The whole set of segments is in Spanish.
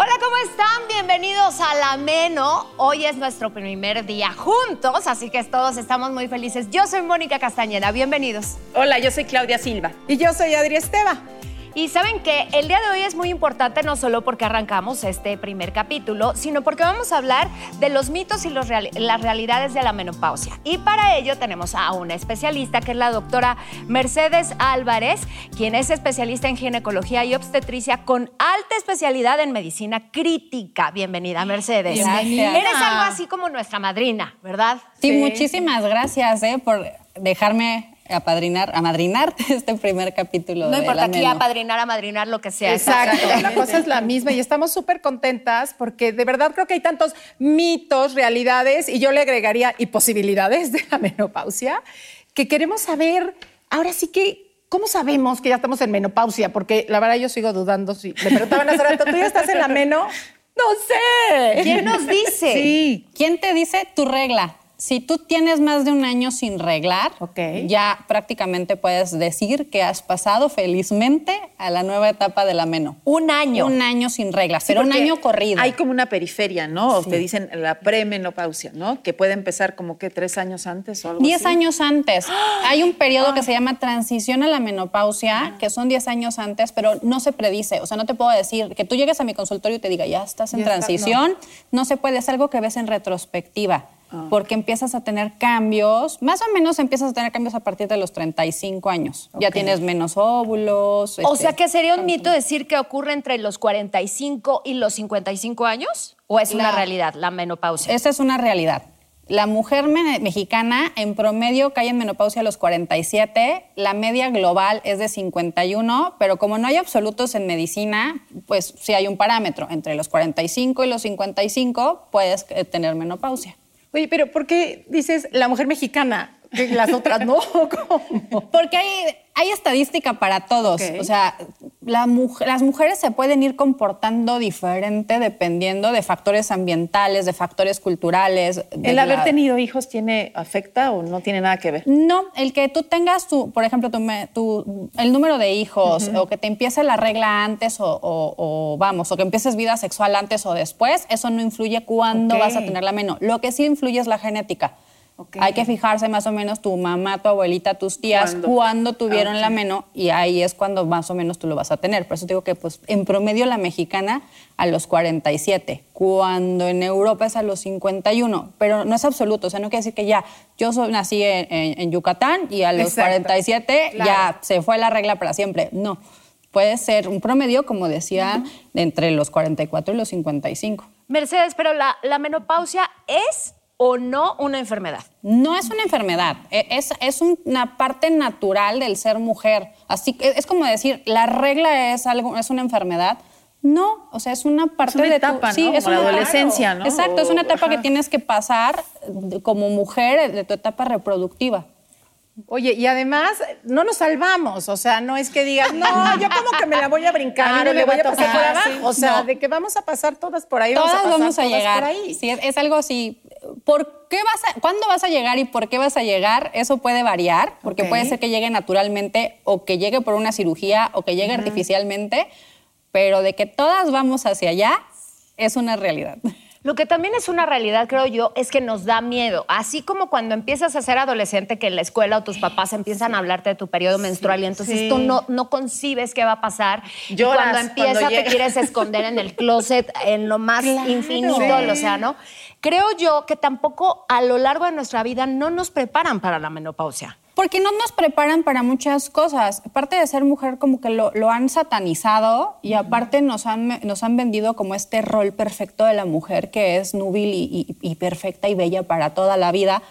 Hola, ¿cómo están? Bienvenidos a La Meno. Hoy es nuestro primer día juntos, así que todos estamos muy felices. Yo soy Mónica Castañeda, bienvenidos. Hola, yo soy Claudia Silva. Y yo soy Adri Esteva. Y saben que el día de hoy es muy importante no solo porque arrancamos este primer capítulo, sino porque vamos a hablar de los mitos y los las realidades de la menopausia. Y para ello tenemos a una especialista que es la doctora Mercedes Álvarez, quien es especialista en ginecología y obstetricia con alta especialidad en medicina crítica. Bienvenida, Mercedes. Bienvenida. Eres algo así como nuestra madrina, ¿verdad? Sí, muchísimas gracias eh, por dejarme apadrinar, amadrinar este primer capítulo No de importa aquí apadrinar, amadrinar, lo que sea. Exacto, la cosa es la misma y estamos súper contentas porque de verdad creo que hay tantos mitos, realidades y yo le agregaría y posibilidades de la menopausia que queremos saber, ahora sí que, ¿cómo sabemos que ya estamos en menopausia? Porque la verdad yo sigo dudando si me preguntaban hace rato, ¿tú ya estás en la meno? No sé. ¿Quién nos dice? Sí. ¿Quién te dice tu regla? Si tú tienes más de un año sin reglar, ya prácticamente puedes decir que has pasado felizmente a la nueva etapa de la meno. Un año. Un año sin reglas, pero un año corrido. Hay como una periferia, ¿no? O te dicen la premenopausia, ¿no? Que puede empezar como que tres años antes o algo Diez así. años antes. Hay un periodo que se llama transición a la menopausia, que son 10 años antes, pero no se predice. O sea, no te puedo decir que tú llegues a mi consultorio y te diga, ya estás en Ya está, transición. no. se puede, es algo que ves en retrospectiva. Ah. Porque empiezas a tener cambios, más o menos empiezas a tener cambios a partir de los 35 años. Ya tienes menos óvulos. O este, sea que sería un mito decir que ocurre entre los 45 y los 55 años o es una realidad la menopausia. Esa es una realidad. La mujer me- mexicana en promedio cae en menopausia a los 47, la media global es de 51, pero como no hay absolutos en medicina, pues sí hay un parámetro. Entre los 45 y los 55 puedes eh, tener menopausia. Oye, pero ¿por qué dices la mujer mexicana? Que las otras no. ¿Cómo? Porque hay, hay estadística para todos. O sea, la las mujeres se pueden ir comportando diferente dependiendo de factores ambientales, de factores culturales. de ¿El haber tenido hijos tiene afecta o no tiene nada que ver? No, el que tú tengas, tu, por ejemplo, tu, el número de hijos o que te empiece la regla antes o, o- o, vamos, o que empieces vida sexual antes o después, eso no influye cuándo vas a tener la meno. Lo que sí influye es la genética. Hay que fijarse más o menos tu mamá, tu abuelita, tus tías, ¿Cuándo? cuándo tuvieron Ah, la meno y ahí es cuando más o menos tú lo vas a tener. Por eso te digo que pues en promedio la mexicana a los 47, cuando en Europa es a los 51, pero no es absoluto, o sea, no quiere decir que ya yo soy, nací en, en- en Yucatán y a los Exacto. 47 Claro. ya se fue la regla para siempre. No, puede ser un promedio, como decía, de entre los 44 y los 55. Mercedes, pero la, la menopausia es o no una enfermedad. No es una enfermedad, e- es, es una parte natural del ser mujer. Así que es como decir, la regla es algo, es una enfermedad. No, o sea, es una parte una de etapa, tu, ¿no? es Como la una- adolescencia, ¿no? Exacto, es una O- etapa que tienes que pasar de- como mujer de tu etapa reproductiva. Oye, y además no nos salvamos, o sea, no es que digas, no, yo como que me la voy a brincar, mí no le voy a pasar por abajo, sí. o sea, No. de que vamos a pasar todas por ahí, Todas vamos a, pasar vamos a todas llegar. por ahí. Sí, es, es algo así. ¿Por qué vas a, ¿Cuándo vas a llegar y por qué vas a llegar? Eso puede variar, porque puede ser que llegue naturalmente o que llegue por una cirugía o que llegue artificialmente, pero de que todas vamos hacia allá es una realidad. Lo que también es una realidad, creo yo, es que nos da miedo. Así como cuando empiezas a ser adolescente, que en la escuela o tus papás empiezan a hablarte de tu periodo menstrual y entonces sí. tú no, no concibes qué va a pasar. y cuando empieza cuando te quieres esconder en el closet, en lo más infinito del océano. Creo yo que tampoco a lo largo de nuestra vida no nos preparan para la menopausia. Porque no nos preparan para muchas cosas. Aparte de ser mujer, como que lo, lo han satanizado y aparte nos han, nos han vendido como este rol perfecto de la mujer que es núbil y, y- y perfecta y bella para toda la vida.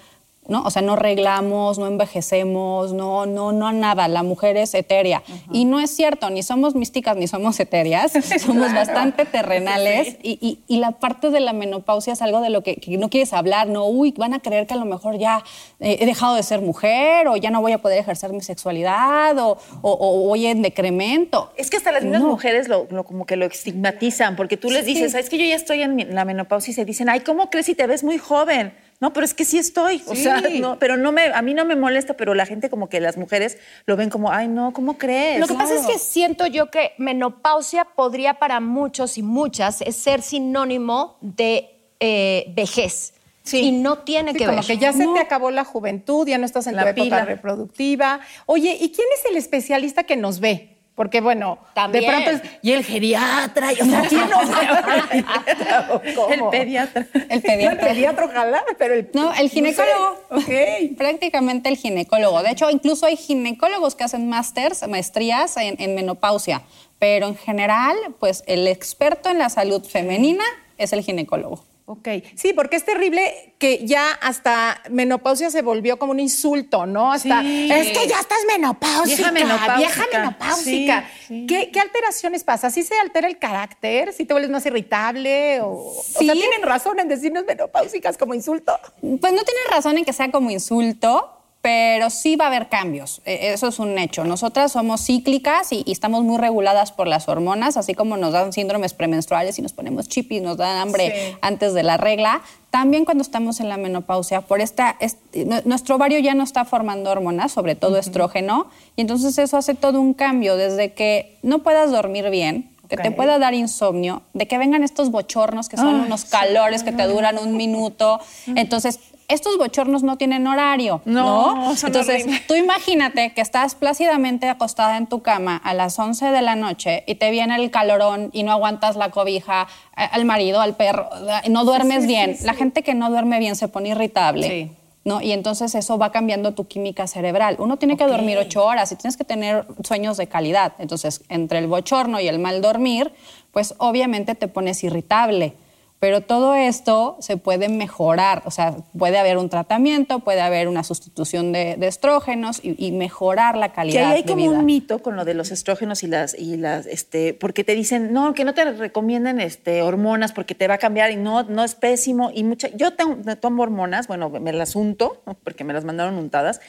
¿No? O sea, no reglamos, no envejecemos, no, no, no nada. La mujer es etérea. Y no es cierto, ni somos místicas ni somos etéreas, somos bastante terrenales. Y, y- y la parte de la menopausia es algo de lo que, que no quieres hablar, no, uy, van a creer que a lo mejor ya eh, he dejado de ser mujer o ya no voy a poder ejercer mi sexualidad o, o- o voy en decremento. Es que hasta las mismas No. mujeres lo, lo- como que lo estigmatizan, porque tú les dices, ¿sabes que yo ya estoy en la menopausia? Y se dicen, ay, ¿cómo crees si te ves muy joven? No, pero es que sí estoy. O sea, no, pero no me, a mí no me molesta, pero la gente como que las mujeres lo ven como, ay, no, ¿cómo crees? Lo que pasa es que siento yo que menopausia podría para muchos y muchas es ser sinónimo de eh, vejez. Sí. Y no tiene Sí, que como ver. que ya se No. te acabó la juventud, ya no estás en La tu época pila. reproductiva. Oye, ¿y quién es el especialista que nos ve? Porque bueno, También. de pronto es, y el geriatra, y, o sea, ¿quién. El pediatra. El pediatra. El pediatra, ojalá, pero el... No, el ginecólogo. No sé. Ok. Prácticamente el ginecólogo. De hecho, incluso hay ginecólogos que hacen másters, maestrías en, en menopausia. Pero en general, pues el experto en la salud femenina es el ginecólogo. Ok, sí, porque es terrible que ya hasta menopausia se volvió como un insulto, ¿no? Hasta, Sí. es que ya estás menopáusica, Vieja menopáusica. vieja menopáusica. Sí, sí. ¿Qué, qué alteraciones pasa? ¿Sí se altera el carácter? ¿Sí te vuelves más irritable? ¿O, o sea, tienen razón en decirnos menopáusicas como insulto? Pues no tienes razón en que sea como insulto, pero sí va a haber cambios. Eh, Eso es un hecho. Nosotras somos cíclicas y, y estamos muy reguladas por las hormonas, así como nos dan síndromes premenstruales y nos ponemos chipis, nos dan hambre Sí. antes de la regla. También cuando estamos en la menopausia, por esta, es- nu- nuestro ovario ya no está formando hormonas, sobre todo estrógeno, y entonces eso hace todo un cambio, desde que no puedas dormir bien, que te pueda dar insomnio, de que vengan estos bochornos que son unos calores que te duran un minuto. Entonces, estos bochornos no tienen horario, No, Entonces, tú imagínate que estás plácidamente acostada en tu cama a las 11 de la noche y te viene el calorón y no aguantas la cobija a- al marido, al perro, y no duermes bien. La gente que no duerme bien se pone irritable. Sí. ¿no? Y entonces eso va cambiando tu química cerebral. Uno tiene que dormir ocho horas y tienes que tener sueños de calidad. Entonces, entre el bochorno y el mal dormir, pues obviamente te pones irritable. Pero todo esto se puede mejorar, o sea, puede haber un tratamiento, puede haber una sustitución de, de estrógenos y, y mejorar la Que calidad ahí hay de como vida. un mito con lo de los estrógenos y las, y las, este, porque te dicen, no, que no te recomienden este, hormonas porque te va a cambiar y no, no es pésimo. Y mucha, yo tengo- tomo hormonas, bueno, me las unto, porque me las mandaron untadas.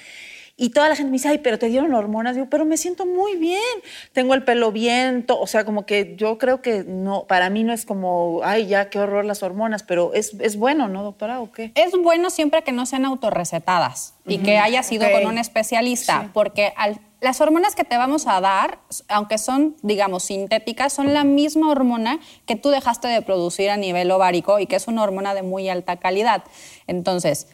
Y toda la gente me dice, ay, pero te dieron hormonas. Digo, pero me siento muy bien. Tengo el pelo bien, o sea, como que yo creo que no, para mí no es como, ay, ya, qué horror las hormonas, pero es, es bueno, ¿no, doctora? ¿O qué? Es bueno siempre que no sean autorrecetadas y que haya sido con un especialista, porque al- las hormonas que te vamos a dar, aunque son, digamos, sintéticas, son la misma hormona que tú dejaste de producir a nivel ovárico y que es una hormona de muy alta calidad. Entonces,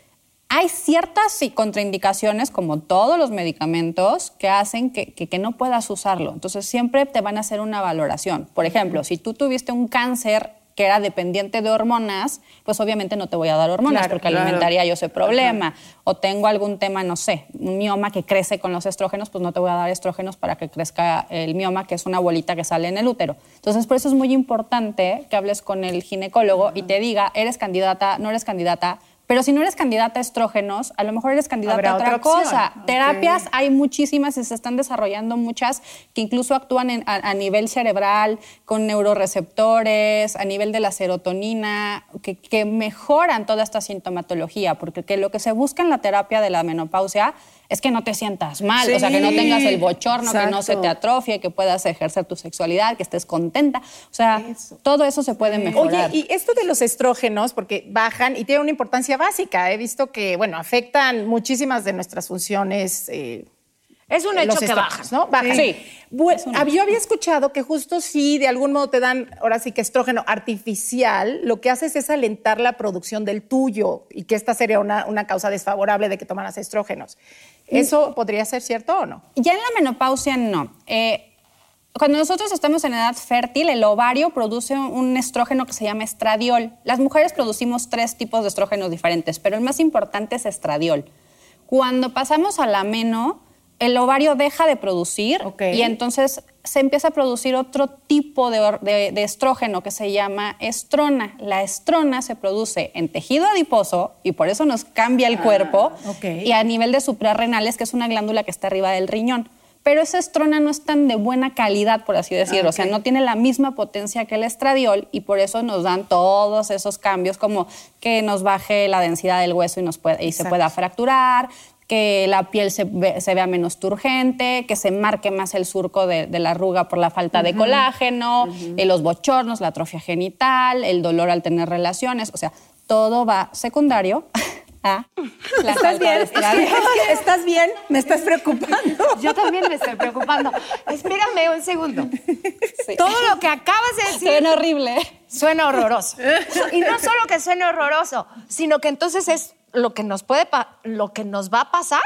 hay ciertas sí, contraindicaciones, como todos los medicamentos, que hacen que, que- que no puedas usarlo. Entonces, siempre te van a hacer una valoración. Por ejemplo, si tú tuviste un cáncer que era dependiente de hormonas, pues obviamente no te voy a dar hormonas Claro, porque claro. alimentaría yo ese problema. O tengo algún tema, no sé, un mioma que crece con los estrógenos, pues no te voy a dar estrógenos para que crezca el mioma, que es una bolita que sale en el útero. Entonces, por eso es muy importante que hables con el ginecólogo y te diga, eres candidata, no eres candidata, Pero si no eres candidata a estrógenos, a lo mejor eres candidata a otra, cosa. Terapias hay muchísimas y se están desarrollando muchas que incluso actúan en- a, a nivel cerebral, con neuroreceptores, a nivel de la serotonina, que, que mejoran toda esta sintomatología, porque que lo que se busca en la terapia de la menopausia es que no te sientas mal, o sea, que no tengas el bochorno, que no se te atrofie, que puedas ejercer tu sexualidad, que estés contenta. O sea, todo eso se puede mejorar. Oye, y esto de los estrógenos, porque bajan y tienen una importancia básica. He visto que, bueno, afectan muchísimas de nuestras funciones. eh, Es un hecho que bajan. ¿no? Bajan. Sí. Bueno, yo había escuchado que justo sí, de algún modo te dan, ahora sí que estrógeno artificial, lo que haces es alentar la producción del tuyo y que esta sería una, una causa desfavorable de que tomaras estrógenos. ¿Eso podría ser cierto o no? Ya en la menopausia no. Eh, cuando nosotros estamos en edad fértil, el ovario produce un estrógeno que se llama estradiol. Las mujeres producimos tres tipos de estrógenos diferentes, pero el más importante es estradiol. Cuando pasamos a la meno, el ovario deja de producir y entonces se empieza a producir otro tipo de, or- de- de estrógeno que se llama estrona. La estrona se produce en tejido adiposo y por eso nos cambia el cuerpo ok. y a nivel de suprarrenales, que es una glándula que está arriba del riñón. Pero esa estrona no es tan de buena calidad, por así decirlo. O sea, no tiene la misma potencia que el estradiol y por eso nos dan todos esos cambios, como que nos baje la densidad del hueso y, nos pueda- y se pueda fracturar, que la piel se, ve- se vea menos turgente, que se marque más el surco de, de la arruga por la falta de colágeno, eh, los bochornos, la atrofia genital, el dolor al tener relaciones. O sea, todo va secundario a la ¿Estás falta bien? de. ¿Estás bien? Me estás preocupando. Yo también me estoy preocupando. Espérame un segundo. Sí. Todo lo que acabas de decir Suena horrible. suena horroroso. Y no solo que suene horroroso, sino que entonces es lo que nos puede pa- lo que nos va a pasar.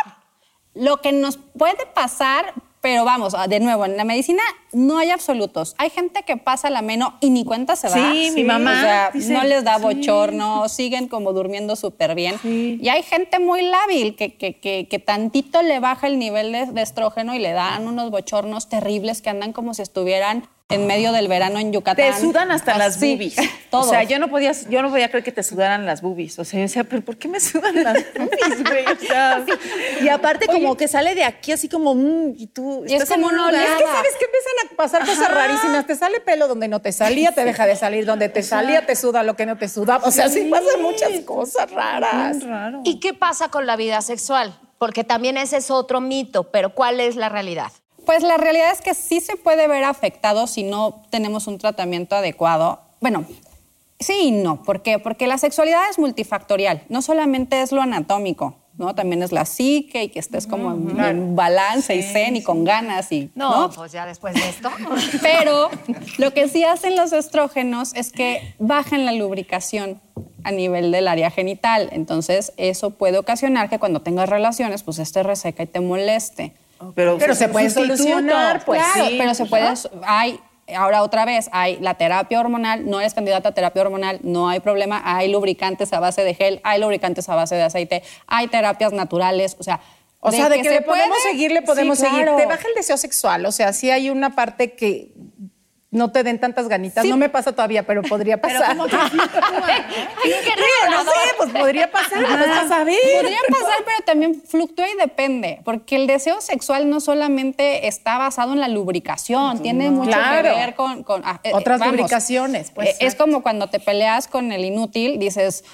Lo que nos puede pasar, pero vamos, de nuevo, en la medicina no hay absolutos. Hay gente que pasa la meno y ni cuenta se da. Sí, mi mamá O sea, dice, no les da sí. bochorno, siguen como durmiendo súper bien. Y hay gente muy lábil que, que, que, que tantito le baja el nivel de, de estrógeno y le dan unos bochornos terribles que andan como si estuvieran en medio del verano en Yucatán. Te sudan hasta las boobies. todos. O sea, yo no podía, yo no podía creer que te sudaran las boobies. O sea, yo decía, pero ¿por qué me sudan las boobies, güey? O sea, y aparte como que sale de aquí así como, mm, y tú Y es estás en como un una. Es que sabes que empiezan a pasar cosas rarísimas. Te sale pelo donde no te salía, te deja de salir donde te salía, te suda lo que no te sudaba. O sea, sí, pasan muchas cosas raras. raro. ¿Y qué pasa con la vida sexual? Porque también ese es otro mito, pero ¿cuál es la realidad? Pues la realidad es que sí se puede ver afectado si no tenemos un tratamiento adecuado. Bueno, sí y no. ¿Por qué? Porque la sexualidad es multifactorial. No solamente es lo anatómico, ¿no? También es la psique y que estés como en, en balance y zen y con ganas y... No, pues ya después de esto. Pero lo que sí hacen los estrógenos es que bajan la lubricación a nivel del área genital. Entonces, eso puede ocasionar que cuando tengas relaciones, pues esté reseca y te moleste. Pero, Pero se puede solucionar, pues claro, sí. pero se puede. Hay, ahora otra vez, hay la terapia hormonal, no eres candidata a terapia hormonal, no hay problema. Hay lubricantes a base de gel, hay lubricantes a base de aceite, hay terapias naturales, o sea. O sea, de que, se le podemos puede, seguir, le podemos sí, seguir. Te baja el deseo sexual. O sea, sí hay una parte que no te den tantas ganitas. Sí. No me pasa todavía, pero podría pasar. Ay, qué Digo, no revelador. sé, pues podría pasar. pues, vas a ver. Podría pasar, pero también fluctúa y depende, porque el deseo sexual no solamente está basado en la lubricación, tiene mucho Claro. que ver con... con- ah, eh, Otras vamos, lubricaciones, pues, eh, es como cuando te peleas con el inútil, dices...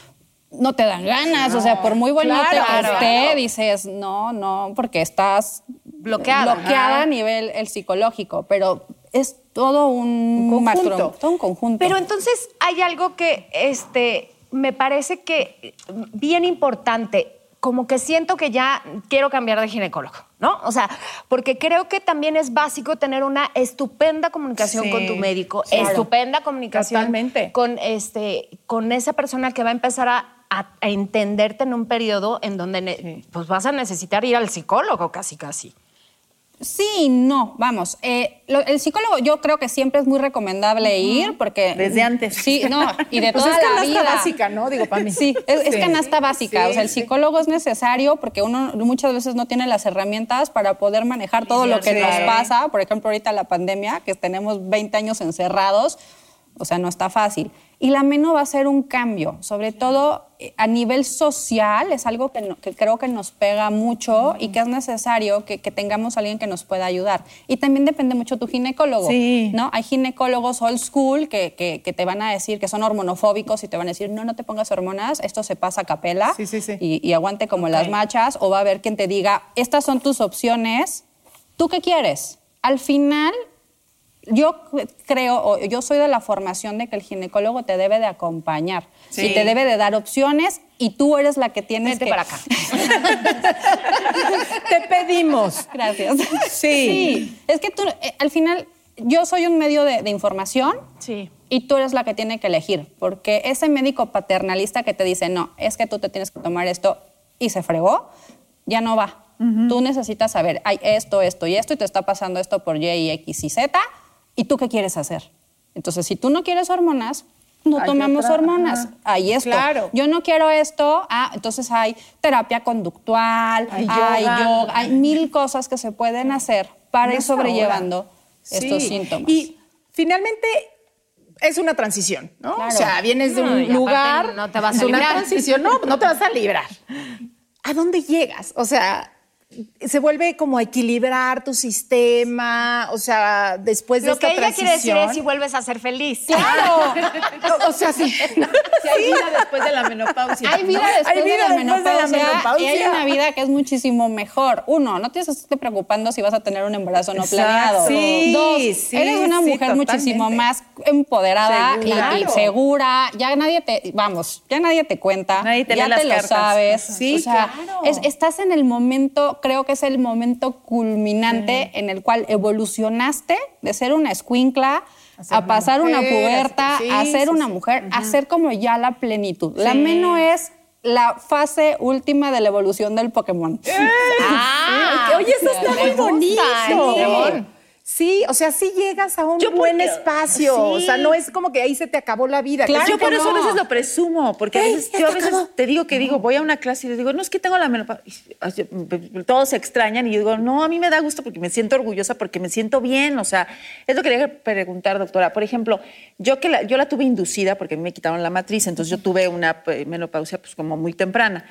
No te dan ganas, o sea, por muy bonito claro, que esté, claro. dices, no, no, porque estás Bloqueada. bloqueada Ajá. a nivel el psicológico, pero es todo un, conjunto. todo un conjunto. Pero entonces hay algo que este, me parece que bien importante, como que siento que ya quiero cambiar de ginecólogo, ¿no? O sea, porque creo que también es básico tener una estupenda comunicación Sí, con tu médico, claro. estupenda comunicación Totalmente. con este, con esa persona que va a empezar a, a- a entenderte en un periodo en donde pues vas a necesitar ir al psicólogo casi casi. Sí, no, vamos. eh, lo- el psicólogo yo creo que siempre es muy recomendable ir porque... Desde antes. Sí, no, y de Pues toda es la canasta vida. básica, ¿no? Digo, para mí. Sí, es, es canasta básica. Sí, o sea, el sí. psicólogo es necesario porque uno muchas veces no tiene las herramientas para poder manejar todo lo que nos pasa. Por ejemplo, ahorita la pandemia, que tenemos 20 años encerrados, o sea, no está fácil. Y la meno va a ser un cambio, sobre todo eh, a nivel social, es algo que, no- que creo que nos pega mucho y que es necesario que, que tengamos a alguien que nos pueda ayudar. Y también depende mucho tu ginecólogo, Sí. ¿no? Hay ginecólogos old school que, te van a decir que son hormonofóbicos y te van a decir, no, no te pongas hormonas, esto se pasa a capela Sí, sí, sí. Y, y aguante como las machas, o va a haber quien te diga, estas son tus opciones, ¿tú qué quieres? Al final, yo creo, o yo soy de la formación de que el ginecólogo te debe de acompañar Sí. y te debe de dar opciones y tú eres la que tienes Vente que... para acá. Te pedimos. Gracias. Sí. Es que tú, eh, al final, yo soy un medio de, de información Sí. y tú eres la que tiene que elegir, porque ese médico paternalista que te dice, no, es que tú te tienes que tomar esto y se fregó, ya no va. Tú necesitas saber, hay esto, esto y esto, y te está pasando esto por y X y Z, ¿y tú qué quieres hacer? Entonces, si tú no quieres hormonas, no Hay tomamos otra, hormonas. ajá. Hay esto. Claro. Yo no quiero esto, ah, entonces hay terapia conductual, Hay hay yoga. yoga, hay mil cosas que se pueden hacer para ir Más sobrellevando estos Sí. síntomas. Y finalmente es una transición, ¿no? Claro. O sea, vienes de No, un lugar, no te vas a una librar. transición, no, no te vas a librar. ¿A dónde llegas? O sea, se vuelve como a equilibrar tu sistema, o sea, después de Lo que esta ella quiere decir transición. es si vuelves a ser feliz. Claro. o sea, sí. Si hay vida después de la menopausia. Hay vida después, Hay vida de, la después de la menopausia, y hay una vida que es muchísimo mejor. Uno, no tienes que estarte preocupando si vas a tener un embarazo no planeado. Sí, Dos, sí, eres una sí, mujer muchísimo más empoderada y- y, Segura. Ya nadie te, vamos, ya nadie te cuenta. Nadie te ya lee las te lo cartas. sabes. Sí, o sea, claro. es- estás en el momento, creo que es el momento culminante en el cual evolucionaste de ser una escuincla a, pasar una mujer, puberta, sí, a ser sí, una sí. mujer, a ser como ya la plenitud. La meno es la fase última de la evolución del Pokémon. Ah, Oye, eso está muy bonito. Sí, o sea, sí llegas a un Yo buen porque- espacio. O sea, no es como que ahí se te acabó la vida. Claro, yo por eso a veces lo presumo, porque a veces, yo a veces acabó. te digo que digo, voy a una clase y les digo, no, es que tengo la menopausia. Todos se extrañan y yo digo, no, a mí me da gusto porque me siento orgullosa, porque me siento bien. O sea, es lo que quería preguntar, doctora. Por ejemplo, yo que la, yo la tuve inducida porque a mí me quitaron la matriz, entonces yo tuve una eh, menopausia pues como muy temprana.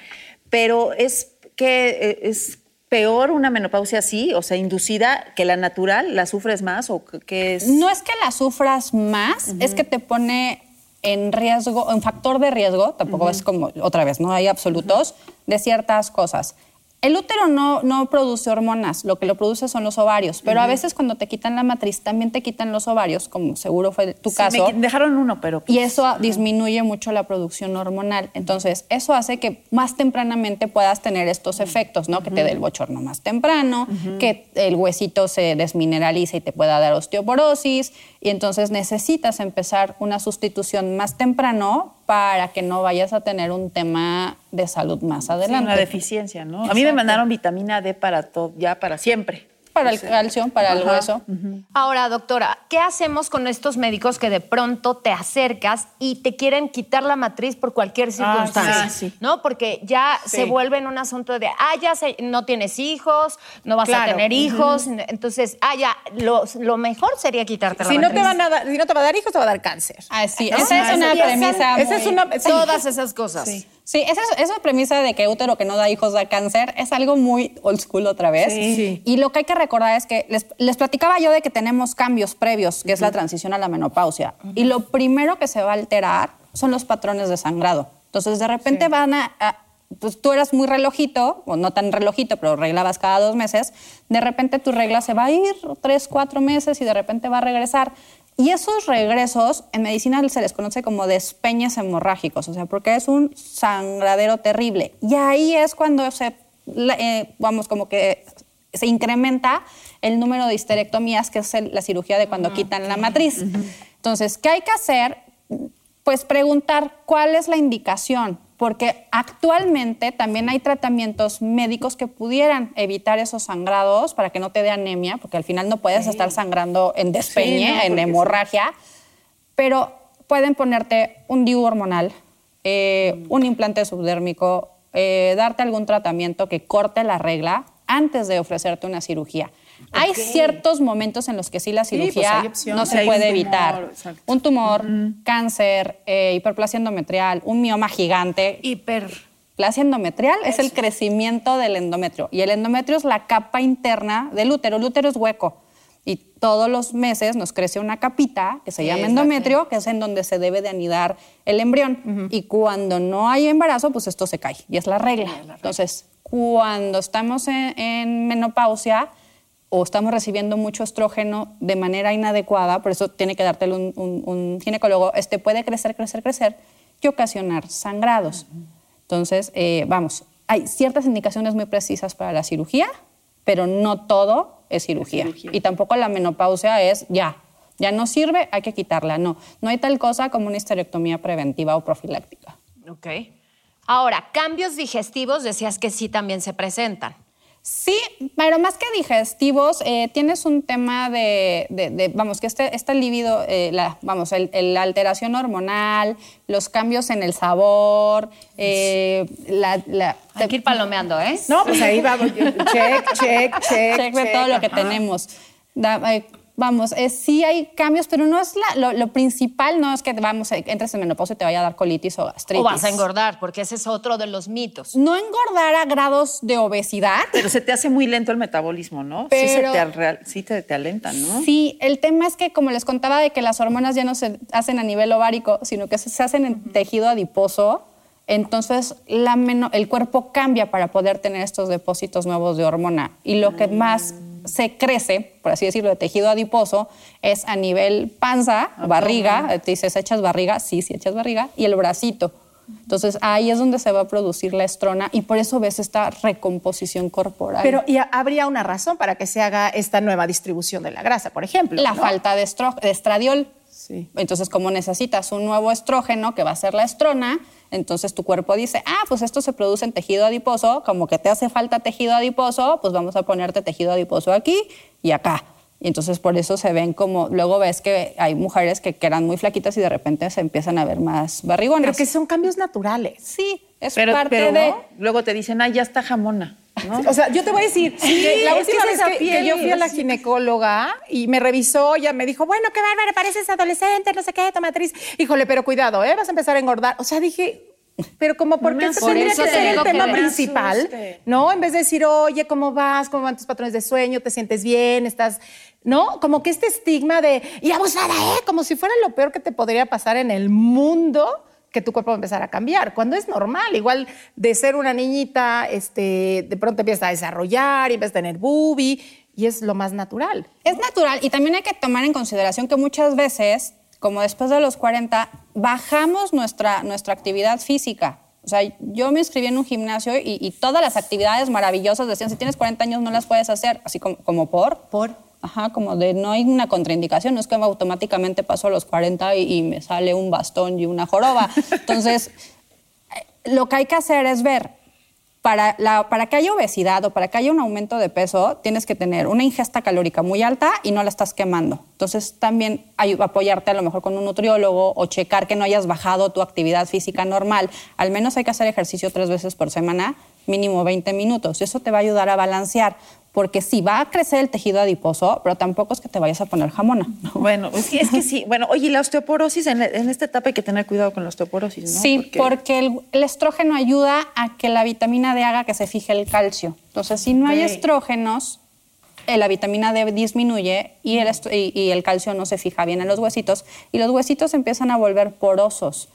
Pero es que eh, es peor una menopausia así, o sea, inducida, que la natural, ¿la sufres más o qué- es? No es que la sufras más, es que te pone en riesgo, en factor de riesgo, tampoco es como, otra vez, no hay absolutos, de ciertas cosas. El útero no, no produce hormonas, lo que lo produce son los ovarios, pero a veces cuando te quitan la matriz también te quitan los ovarios, como seguro fue tu Sí, caso. me dejaron uno, pero... Y eso disminuye mucho la producción hormonal. Entonces, eso hace que más tempranamente puedas tener estos efectos, ¿no? Que te dé el bochorno más temprano, que el huesito se desmineralice y te pueda dar osteoporosis. Y entonces necesitas empezar una sustitución más temprano para que no vayas a tener un tema de salud más Sí, adelante. una deficiencia, ¿no? A mí me mandaron vitamina D para todo, ya para siempre. Para el calcio, para el Ajá. hueso. Ahora, doctora, ¿qué hacemos con estos médicos que de pronto te acercas y te quieren quitar la matriz por cualquier circunstancia? sí, sí. ¿No? Porque ya Sí. se vuelve un asunto de, ah, ya se- no tienes hijos, no vas a tener hijos. Entonces, ah, ya, lo, lo mejor sería quitarte la Si no, matriz. te van a dar, si no te va a dar hijos, te va a dar cáncer. Ah, sí, ¿No? esa es una premisa. esa es una- sí. Todas esas cosas. Sí. Sí, esa, esa premisa de que útero que no da hijos da cáncer es algo muy old school otra vez. Sí. Sí. Y lo que hay que recordar es que les, les platicaba yo de que tenemos cambios previos, que es la transición a la menopausia. Y lo primero que se va a alterar son los patrones de sangrado. Entonces, de repente van a, a- Pues tú eras muy relojito, o no tan relojito, pero reglabas cada dos meses. De repente tu regla se va a ir tres, cuatro meses y de repente va a regresar. Y esos regresos en medicina se les conoce como despeñes hemorrágicos, o sea, porque es un sangradero terrible. Y ahí es cuando se, eh, vamos, como que se incrementa el número de histerectomías, que es la cirugía de cuando quitan la matriz. Entonces, ¿qué hay que hacer? Pues preguntar cuál es la indicación, porque actualmente también hay tratamientos médicos que pudieran evitar esos sangrados para que no te dé anemia, porque al final no puedes estar sangrando en despeñe, Sí, no, en hemorragia, pero pueden ponerte un DIU hormonal, eh, un implante subdérmico, eh, darte algún tratamiento que corte la regla antes de ofrecerte una cirugía. Hay ciertos momentos en los que sí la pues cirugía hay opciones. no se puede un tumor, evitar. Un tumor, cáncer, eh, hiperplasia endometrial, un mioma gigante. Hiper. Plasia endometrial es el crecimiento del endometrio. Y el endometrio es la capa interna del útero. El útero es hueco. Y todos los meses nos crece una capita que se llama endometrio, que es en donde se debe de anidar el embrión. Y cuando no hay embarazo, pues esto se cae. Y es la regla. Entonces, cuando estamos en, en menopausia o estamos recibiendo mucho estrógeno de manera inadecuada, por eso tiene que dártelo un, un- un ginecólogo, este puede crecer, crecer, crecer y ocasionar sangrados. Entonces, eh, vamos, hay ciertas indicaciones muy precisas para la cirugía, pero no todo es cirugía. Y tampoco la menopausia es ya, ya no sirve, hay que quitarla. No, no hay tal cosa como una histerectomía preventiva o profiláctica. Ok. Ahora, cambios digestivos decías que sí también se presentan. Sí, pero más que digestivos, eh, tienes un tema de, de- de, vamos, que este, este líbido, eh, la, vamos, el- el- la alteración hormonal, los cambios en el sabor, eh, la... la Hay que ir palomeando, ¿eh? No, pues ahí vamos. Check, check, check. check de todo lo que ajá. tenemos. Da- eh, vamos, eh, sí hay cambios, pero no es la- lo, lo principal, no es que vamos, eh, entres en menopausia y te vaya a dar colitis o gastritis. O vas a engordar, porque ese es otro de los mitos. No engordar a grados de obesidad. Pero se te hace muy lento el metabolismo, ¿no? sí, se te, sí te, te alentan, ¿no? Sí, el tema es que, como les contaba, de que las hormonas ya no se hacen a nivel ovárico, sino que se, se hacen en tejido adiposo. Entonces, la el cuerpo cambia para poder tener estos depósitos nuevos de hormona. Y lo que más se crece, por así decirlo, de tejido adiposo, es a nivel panza, barriga. Te dices, ¿echas barriga? Sí, sí, echas barriga. Y el bracito. Entonces, ahí es donde se va a producir la estrona y por eso ves esta recomposición corporal. Pero y habría una razón para que se haga esta nueva distribución de la grasa, por ejemplo. la ¿no? falta de, estradiol. Sí. Entonces, como necesitas un nuevo estrógeno que va a ser la estrona, entonces tu cuerpo dice, ah, pues esto se produce en tejido adiposo, como que te hace falta tejido adiposo, pues vamos a ponerte tejido adiposo aquí y acá. Y entonces por eso se ven como, luego ves que hay mujeres que, que eran muy flaquitas y de repente se empiezan a ver más barrigonas. Pero que son cambios naturales. sí, es Pero, parte pero de... ¿no? luego te dicen, ah, ya está jamona, ¿no? O sea, yo te voy a decir, que la es última que vez que, que yo fui a la ginecóloga y me revisó, ya me dijo, bueno, qué bárbara, pareces adolescente, no sé qué, tomatriz. Híjole, pero cuidado, ¿eh? Vas a empezar a engordar. O sea, dije, pero como, ¿por qué me ese asuste. tendría que ser el tema principal? asuste. ¿No? En vez de decir, oye, ¿cómo vas? ¿Cómo van tus patrones de sueño? ¿Te sientes bien? ¿Estás...? ¿No? Como que este estigma de, y abusada, ¿eh? Como si fuera lo peor que te podría pasar en el mundo que tu cuerpo va a empezar a cambiar, cuando es normal, igual de ser una niñita, este, de pronto empieza a desarrollar y empieza a tener boobie, y es lo más natural. Es natural y también hay que tomar en consideración que muchas veces, como después de los 40, bajamos nuestra, nuestra actividad física. O sea, yo me inscribí en un gimnasio y, y todas las actividades maravillosas decían, si tienes 40 años no las puedes hacer, así como, como por. Por. Ajá, como de no hay una contraindicación, no es que automáticamente paso a los 40 y, y me sale un bastón y una joroba. Entonces, lo que hay que hacer es ver, para, la- para que haya obesidad o para que haya un aumento de peso, tienes que tener una ingesta calórica muy alta y no la estás quemando. Entonces, también hay- apoyarte a lo mejor con un nutriólogo o checar que no hayas bajado tu actividad física normal. Al menos hay que hacer ejercicio tres veces por semana, mínimo 20 minutos. Eso te va a ayudar a balancear, porque sí, va a crecer el tejido adiposo, pero tampoco es que te vayas a poner jamona. ¿no? Bueno, es que, es que sí. Bueno, oye, y la osteoporosis, en, en esta etapa hay que tener cuidado con la osteoporosis, ¿no? Sí, porque, el, el estrógeno ayuda a que la vitamina D haga que se fije el calcio. Entonces, si no hay estrógenos, eh, la vitamina D disminuye y el, est- y, y el calcio no se fija bien en los huesitos y los huesitos empiezan a volver porosos.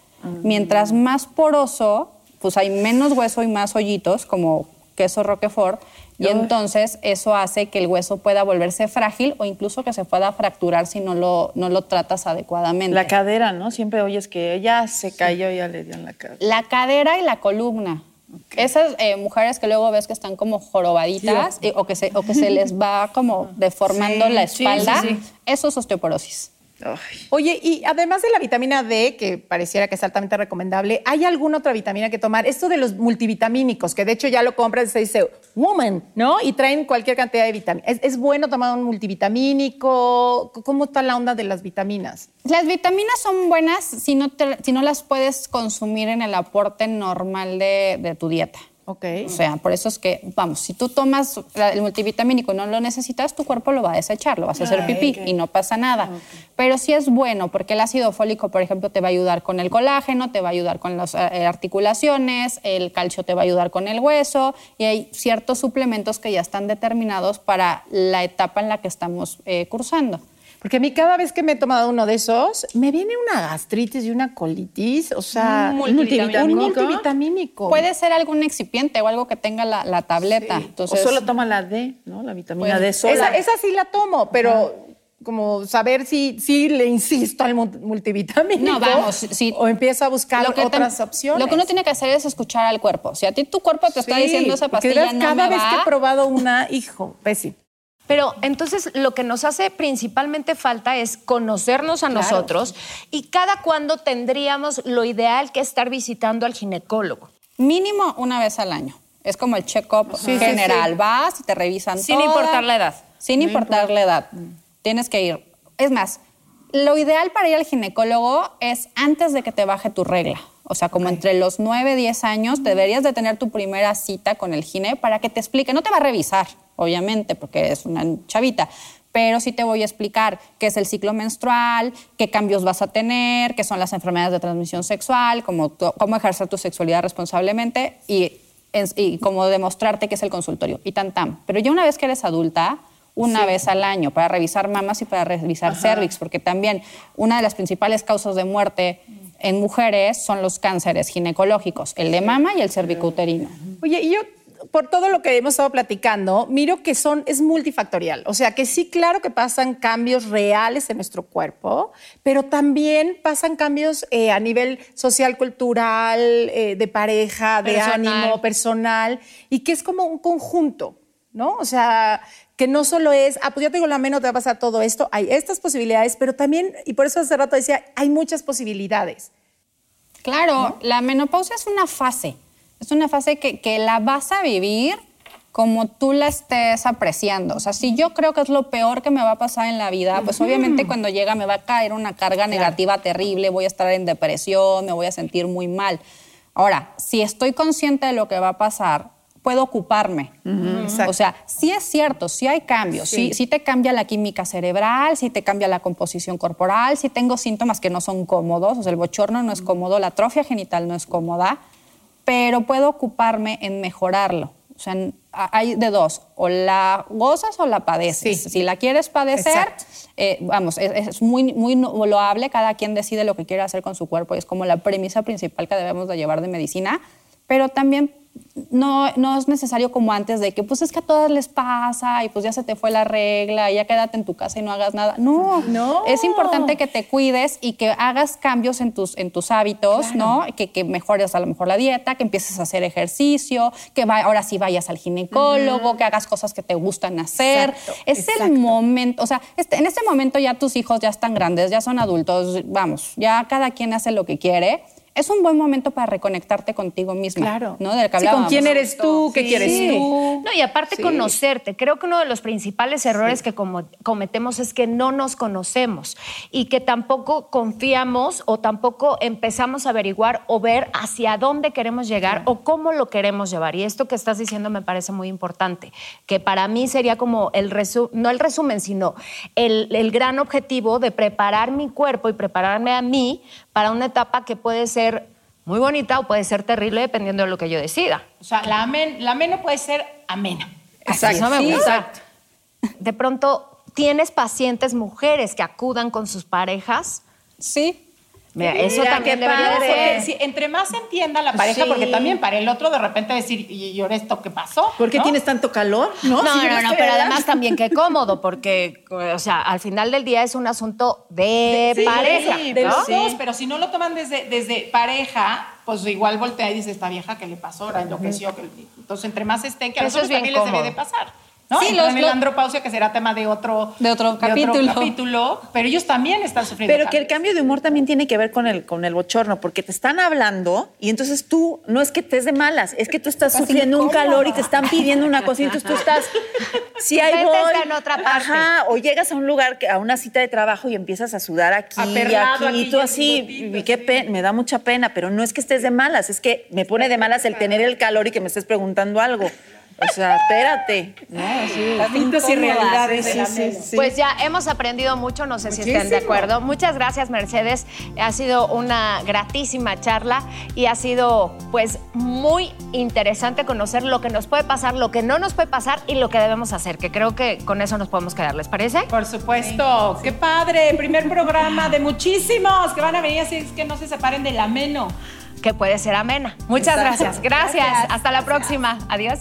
Mientras más poroso, pues hay menos hueso y más hoyitos, como queso roquefort, y entonces eso hace que el hueso pueda volverse frágil o incluso que se pueda fracturar si no lo, no lo tratas adecuadamente. La cadera, ¿no? Siempre oyes que ya se cayó, ya le dio en la cadera. La cadera y la columna. Esas eh, mujeres que luego ves que están como jorobaditas eh, o, que se, o que se les va como deformando Sí, la sí, espalda, sí, sí. eso es osteoporosis. Ay. Oye, y además de la vitamina D, que pareciera que es altamente recomendable, ¿hay alguna otra vitamina que tomar? Esto de los multivitamínicos, que de hecho ya lo compras y se dice woman, ¿no? Y traen cualquier cantidad de vitaminas. ¿Es, es bueno tomar un multivitamínico? ¿Cómo está la onda de las vitaminas? Las vitaminas son buenas si no, te- si no las puedes consumir en el aporte normal de, de tu dieta. Ok. O sea, por eso es que, vamos, si tú tomas el multivitamínico y no lo necesitas, tu cuerpo lo va a desechar, lo vas a hacer pipí y no pasa nada. Pero sí es bueno porque el ácido fólico, por ejemplo, te va a ayudar con el colágeno, te va a ayudar con las eh, articulaciones, el calcio te va a ayudar con el hueso y hay ciertos suplementos que ya están determinados para la etapa en la que estamos eh, cursando. Porque a mí cada vez que me he tomado uno de esos, me viene una gastritis y una colitis, o sea, Un multivitamínico. Un multivitamínico. Puede ser algún excipiente o algo que tenga la, la tableta. Entonces, o solo toma la D, ¿no? La vitamina Pues, D sola. esa, esa sí la tomo, pero como saber si, si le insisto al mu- multivitamínico No, vamos, sí. o empiezo a buscar Lo que otras opciones. Lo que uno tiene que hacer es escuchar al cuerpo. Si a ti tu cuerpo te está diciendo esa pastilla no cada me vez va, que he probado una, hijo, pésimo. Pero entonces lo que nos hace principalmente falta es conocernos a nosotros y cada cuándo tendríamos lo ideal que estar visitando al ginecólogo. mínimo una vez al año. Es como el check-up general. Vas y te revisan Sin toda- importar la edad. Sin importar la edad. Tienes que ir. Es más, lo ideal para ir al ginecólogo es antes de que te baje tu regla. O sea, como entre los 9 y 10 años, deberías de tener tu primera cita con el gine para que te explique. No te va a revisar, obviamente, porque eres una chavita, pero sí te voy a explicar qué es el ciclo menstrual, qué cambios vas a tener, qué son las enfermedades de transmisión sexual, cómo, cómo ejercer tu sexualidad responsablemente y, es- y cómo demostrarte qué es el consultorio. Y tan tan. Pero ya una vez que eres adulta, una vez al año para revisar mamas y para revisar cervix, porque también una de las principales causas de muerte en mujeres son los cánceres ginecológicos, el de mama y el cervicouterino. Oye, y yo, por todo lo que hemos estado platicando, miro que son, es multifactorial. O sea, que sí, claro que pasan cambios reales en nuestro cuerpo, pero también pasan cambios eh, a nivel social, cultural, eh, de pareja, de Personal. ánimo, personal, y que es como un conjunto, ¿no? O sea, que no solo es, ah, pues ya tengo la meno, te va a pasar todo esto. Hay estas posibilidades, pero también, y por eso hace rato decía, hay muchas posibilidades. Claro, la menopausia es una fase. Es una fase que, que la vas a vivir como tú la estés apreciando. O sea, si yo creo que es lo peor que me va a pasar en la vida, pues obviamente cuando llega me va a caer una carga negativa terrible, voy a estar en depresión, me voy a sentir muy mal. Ahora, si estoy consciente de lo que va a pasar, puedo ocuparme. exacto. O sea, sí es cierto, sí hay cambios, sí. sí te cambia la química cerebral, sí te cambia la composición corporal, sí tengo síntomas que no son cómodos, o sea, el bochorno no es cómodo, la atrofia genital no es cómoda, pero puedo ocuparme en mejorarlo. O sea, hay de dos, o la gozas o la padeces. Sí. Si la quieres padecer, eh, vamos, es, es muy, muy loable, cada quien decide lo que quiere hacer con su cuerpo y es como la premisa principal que debemos de llevar de medicina, pero también no, no es necesario como antes de que pues es que a todas les pasa y pues ya se te fue la regla y ya quédate en tu casa y no hagas nada. No, No. es importante que te cuides y que hagas cambios en tus, en tus hábitos, ¿no? Que, que mejores a lo mejor la dieta, que empieces a hacer ejercicio, que va- ahora sí vayas al ginecólogo, que hagas cosas que te gustan hacer. Exacto, es exacto. el momento, o sea, este- en este momento ya tus hijos ya están grandes, ya son adultos, vamos, ya cada quien hace lo que quiere. Es un buen momento para reconectarte contigo misma. Claro. ¿no? Del que Sí, ¿Con quién eres tú? ¿Qué Sí. quieres tú? No, y aparte conocerte. Creo que uno de los principales errores que cometemos es que no nos conocemos y que tampoco confiamos o tampoco empezamos a averiguar o ver hacia dónde queremos llegar o cómo lo queremos llevar. Y esto que estás diciendo me parece muy importante, que para mí sería como el resumen, no el resumen, sino el, el gran objetivo de preparar mi cuerpo y prepararme a mí para una etapa que puede ser muy bonita o puede ser terrible dependiendo de lo que yo decida. O sea, la, amen, la ameno puede ser amena. Exacto. No me gusta. exacto. De pronto, ¿tienes pacientes mujeres que acudan con sus parejas? Sí. Mira, eso Mira, también debería padre. ser. Porque si- entre más se entienda la pareja, Sí. porque también para el otro de repente decir, ¿y y ahora esto qué pasó? ¿Por qué ¿No? tienes tanto calor? No, No, Si yo no, no, pero además también qué cómodo, porque, o sea, al final del día es un asunto de Sí, pareja. de ¿no? los dos, pero si no lo toman desde, desde pareja, pues igual voltea y dice, esta vieja, ¿qué le pasó? Ahora enloqueció. que- Entonces, entre más estén, que a Eso nosotros es también les debe de pasar. ¿No? Sí, los- la andropausia, que será tema de otro, De otro capítulo. capítulo, pero ellos también están sufriendo Pero que el cambio de humor también tiene que ver con el, con el bochorno, porque te están hablando y entonces tú no es que estés de malas, es que tú estás sufriendo un calor y te están pidiendo una cosa y entonces tú estás, ahí mente voy. en otra parte. Ajá, o llegas a un lugar, que- a una cita de trabajo y empiezas a sudar aquí y Aperrado aquí, aquí y tú así, bigotito, y qué pena, me da mucha pena, pero no es que estés de malas, es que me pone de malas el tener el calor y que me estés preguntando algo. O sea, espérate. No, sí. Mitos y realidades Sí, sí, sí. Pues ya hemos aprendido mucho, no sé si estén de acuerdo. Muchas gracias, Mercedes. Ha sido una gratísima charla y ha sido pues muy interesante conocer lo que nos puede pasar, lo que no nos puede pasar y lo que debemos hacer, que creo que con eso nos podemos quedar, ¿les parece? Por supuesto, qué padre, primer programa de muchísimos que van a venir así es que no se separen del ameno. Que puede ser amena. Muchas. Gracias. Gracias. Hasta la próxima. Adiós.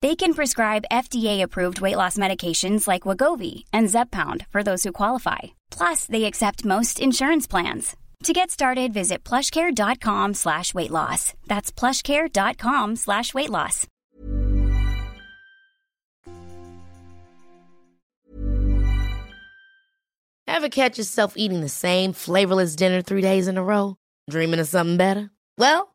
They can prescribe FDA-approved weight loss medications like Wagovi and Zepbound for those who qualify. Plus, they accept most insurance plans. To get started, visit plushcare.com slash weight loss. That's plushcare.com slash weight loss. Ever catch yourself eating the same flavorless dinner three days in a row? Dreaming of something better? Well,